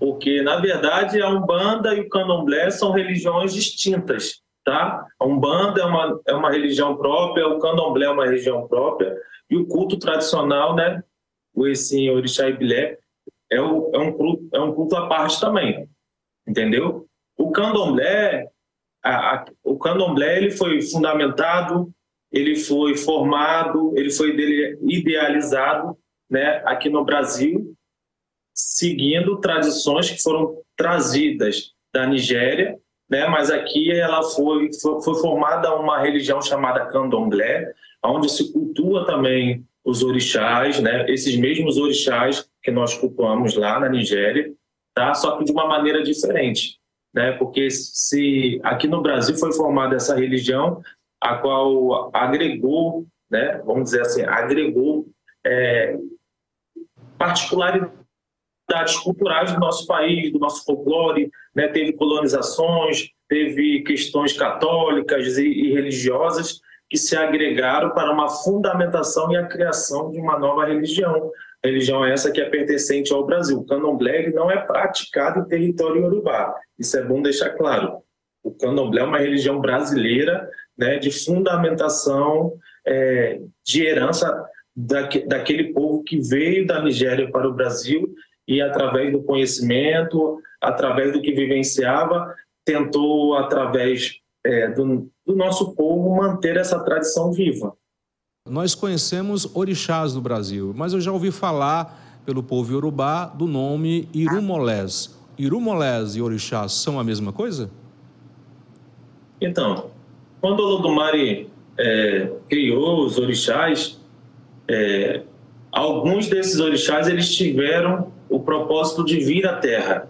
porque na verdade a Umbanda e o Candomblé são religiões distintas, tá? A Umbanda é uma, é uma religião própria, o Candomblé é uma religião própria, e o culto tradicional, né, o Essim, Orixá e Bilé, é, o, é, um culto, é um culto à parte também, entendeu? O Candomblé, a, a, o Candomblé ele foi fundamentado, ele foi formado, ele foi idealizado, né, aqui no Brasil, seguindo tradições que foram trazidas da Nigéria, né, mas aqui ela foi, foi, formada uma religião chamada Candomblé, onde se cultua também os orixás, né, esses mesmos orixás que nós cultuamos lá na Nigéria, tá? Só que de uma maneira diferente, né? Porque se aqui no Brasil foi formada essa religião, a qual agregou, né? Vamos dizer assim, agregou é, particularidades culturais do nosso país, do nosso folclore, né? Teve colonizações, teve questões católicas e, e religiosas que se agregaram para uma fundamentação e a criação de uma nova religião. Religião essa que é pertencente ao Brasil. O candomblé não é praticado em território urubá. Isso é bom deixar claro. O candomblé é uma religião brasileira né, de fundamentação é, de herança daque, daquele povo que veio da Nigéria para o Brasil e, através do conhecimento, através do que vivenciava, tentou, através é, do, do nosso povo manter essa tradição viva. Nós conhecemos orixás do Brasil, mas eu já ouvi falar pelo povo iorubá do nome Irumolés. Irumolés e orixás são a mesma coisa? Então, quando o Olodumare é, criou os orixás, é, alguns desses orixás eles tiveram o propósito de vir à Terra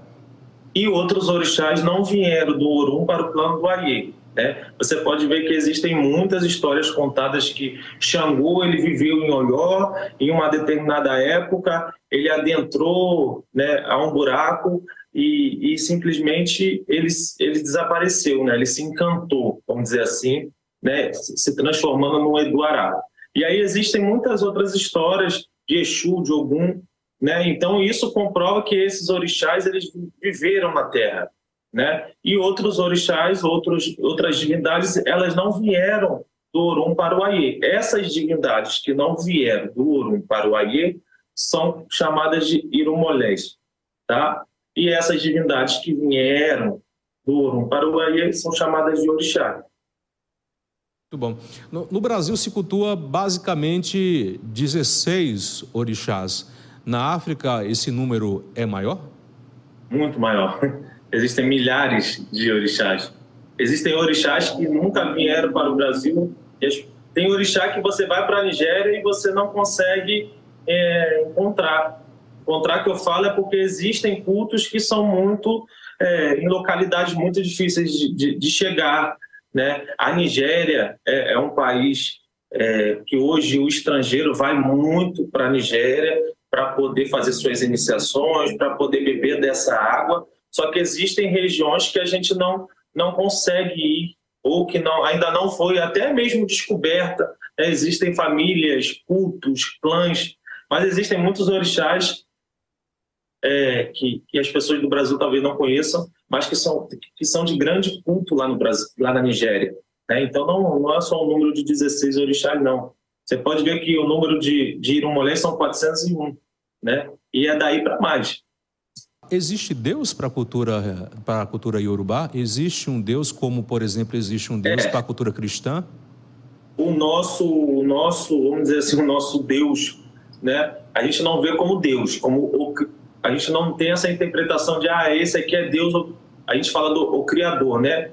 e outros orixás não vieram do Orum para o plano do Aie. Né? Você pode ver que existem muitas histórias contadas que Xangô ele viveu em Olhó, em uma determinada época, ele adentrou né, a um buraco e, e, simplesmente ele, ele desapareceu, né? ele se encantou, vamos dizer assim, né? se transformando no Eduará. E aí existem muitas outras histórias de Exu, de Ogum, né? então isso comprova que esses orixás eles viveram na Terra né? E outros orixás, outros, outras divindades, elas não vieram do Orum para o Aie. Essas divindades que não vieram do Orum para o Aie são chamadas de Irumolés, tá? E essas divindades que vieram do Orum para o Aie são chamadas de Orixá. Muito bom. No, no Brasil se cultua basicamente 16 orixás. Na África esse número é maior? Muito maior. Existem milhares de orixás. Existem orixás que nunca vieram para o Brasil. Tem orixá que você vai para a Nigéria e você não consegue é, encontrar. Encontrar que eu falo é porque existem cultos que são muito é, em localidades muito difíceis de, de, de chegar. Né? A Nigéria é, é um país é, que hoje o estrangeiro vai muito para a Nigéria para poder fazer suas iniciações, para poder beber dessa água, só que existem regiões que a gente não, não consegue ir, ou que não, ainda não foi até mesmo descoberta. Né? Existem famílias, cultos, clãs, mas existem muitos orixás é, que, que, as pessoas do Brasil talvez não conheçam, mas que são, que são de grande culto lá no Brasil, lá na Nigéria. Né? Então não, não é só o número de 16 orixás, não. Você pode ver que o número de, de são 401, né? e é daí para mais existe Deus para a cultura, para a cultura iorubá? Existe um Deus como, por exemplo, existe um Deus é. para a cultura cristã? O nosso, o nosso, vamos dizer assim, o nosso Deus, né? A gente não vê como Deus, como o, a gente não tem essa interpretação de ah, esse aqui é Deus. A gente fala do o Criador, né?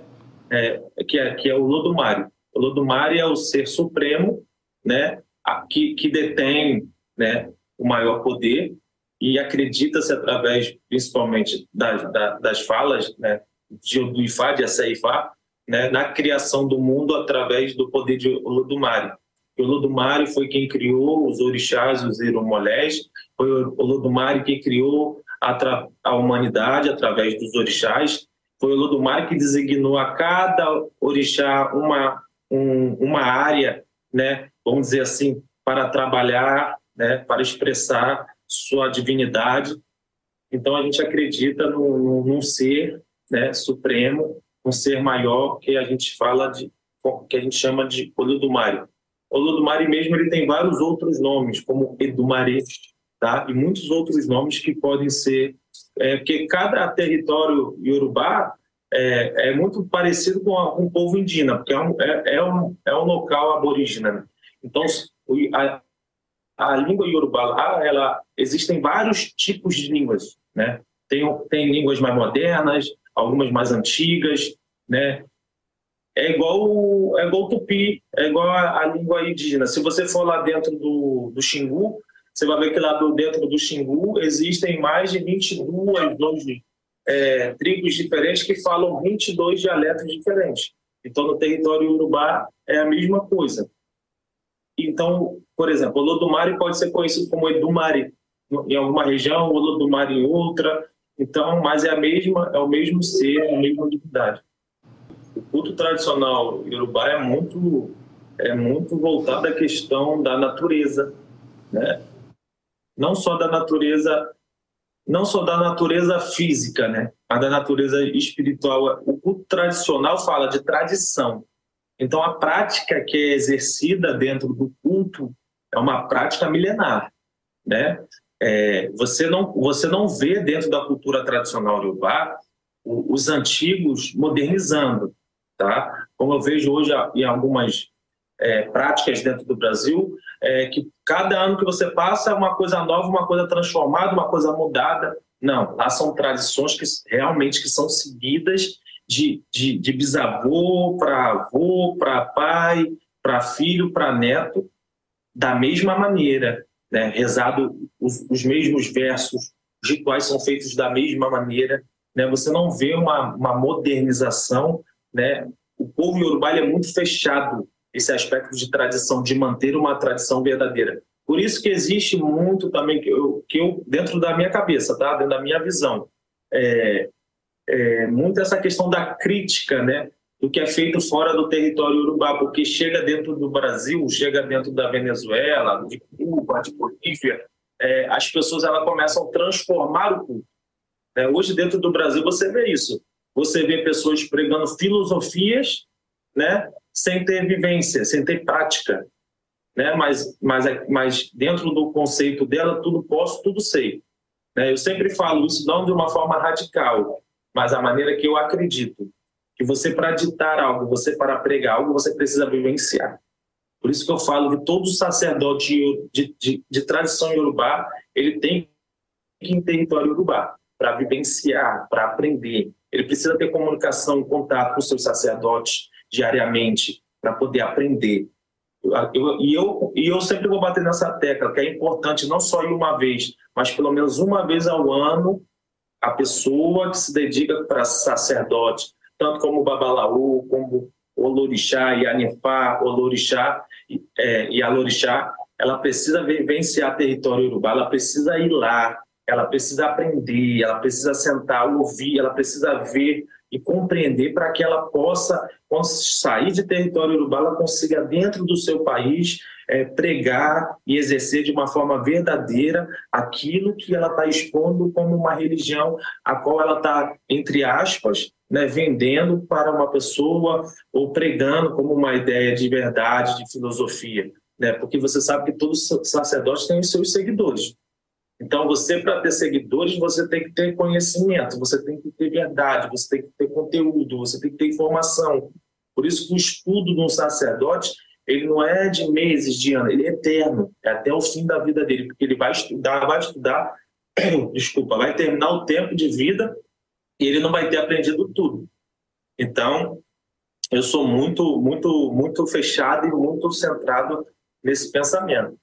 É, que é que é o Lodumare. O Lodumare é o ser supremo, né? Que, que detém, né? O maior poder e acredita-se através, principalmente, das, das falas né, de, do Ifá, de Aceifá, né, na criação do mundo através do poder de Olodumare. O Olodumare foi quem criou os orixás, os iromolés, foi o Olodumare que criou a, a humanidade através dos orixás, foi o Olodumare que designou a cada orixá uma, um, uma área, né, vamos dizer assim, para trabalhar, né, para expressar sua divindade. Então a gente acredita num, num ser né, supremo, um ser maior que a gente fala de que a gente chama de Olodumare. Olodumare mesmo ele tem vários outros nomes, como Edumare, tá? E muitos outros nomes que podem ser é, porque cada território iorubá é, é muito parecido com, o povo indígena, porque é um, é, é um, é um local aborígena. Então, a, a língua iorubá lá, ela, existem vários tipos de línguas, né? Tem, tem línguas mais modernas, algumas mais antigas, né? É igual, é igual o tupi, é igual a, a, língua indígena. Se você for lá dentro do, do Xingu, você vai ver que lá do, dentro do Xingu existem mais de 22 hoje, é, tribos diferentes que falam 22 dialetos diferentes. Então, no território urubá é a mesma coisa. Então, por exemplo, o Lodumare pode ser conhecido como Edumare em alguma região, o Lodumare em outra. Então, mas é a mesma, é o mesmo ser, a mesma divindade. O culto tradicional iorubá é muito é muito voltado à questão da natureza, né? Não só da natureza, não só da natureza física, né? Mas da natureza espiritual. O culto tradicional fala de tradição. Então, a prática que é exercida dentro do culto é uma prática milenar, né? É, você não você não vê dentro da cultura tradicional urubá os antigos modernizando, tá? Como eu vejo hoje em algumas é, práticas dentro do Brasil, é, que cada ano que você passa é uma coisa nova, uma coisa transformada, uma coisa mudada. Não, lá são tradições que realmente que são seguidas de, de, de bisavô para avô, para pai, para filho, para neto, da mesma maneira, né? rezado os, os, mesmos versos, os rituais são feitos da mesma maneira, né? você não vê uma, uma modernização, né? o povo iorubá é muito fechado esse aspecto de tradição, de manter uma tradição verdadeira. Por isso que existe muito também que eu, que eu dentro da minha cabeça, tá? dentro da minha visão, é, é, muito essa questão da crítica, né, do que é feito fora do território urubá, porque chega dentro do Brasil, chega dentro da Venezuela, de Cuba, de Bolívia, é, as pessoas elas começam a transformar o culto. É, hoje dentro do Brasil você vê isso, você vê pessoas pregando filosofias, né, sem ter vivência, sem ter prática, né, mas, mas, mas dentro do conceito dela tudo posso, tudo sei. Né? Eu sempre falo isso não de uma forma radical, mas a maneira que eu acredito que você para ditar algo, você para pregar algo, você precisa vivenciar. Por isso que eu falo que todo sacerdote de, de, de tradição iorubá, ele tem que ir em território iorubá para vivenciar, para aprender. Ele precisa ter comunicação, contato com seus sacerdotes diariamente para poder aprender. Eu, e, eu, e eu sempre vou bater nessa tecla, que é importante não só ir uma vez, mas pelo menos uma vez ao ano a pessoa que se dedica para sacerdote, tanto como o Babalaú, como o Olorixá e Anifá, Olorixá é, e Alorixá, ela precisa vivenciar território urubá, ela precisa ir lá, ela precisa aprender, ela precisa sentar, ouvir, ela precisa ver e compreender para que ela possa, quando sair de território urubá, ela consiga, dentro do seu país, é, pregar e exercer de uma forma verdadeira aquilo que ela está expondo como uma religião a qual ela está, entre aspas, né, vendendo para uma pessoa ou pregando como uma ideia de verdade, de filosofia. Né? Porque você sabe que todos os sacerdotes têm os seus seguidores. Então, você, para ter seguidores, você tem que ter conhecimento, você tem que ter verdade, você tem que ter conteúdo, você tem que ter informação. Por isso que o estudo de um sacerdote ele não é de meses, de anos, ele é eterno, é até o fim da vida dele, porque ele vai estudar, vai estudar, desculpa, vai terminar o tempo de vida e ele não vai ter aprendido tudo. Então, eu sou muito, muito, muito fechado e muito centrado nesse pensamento.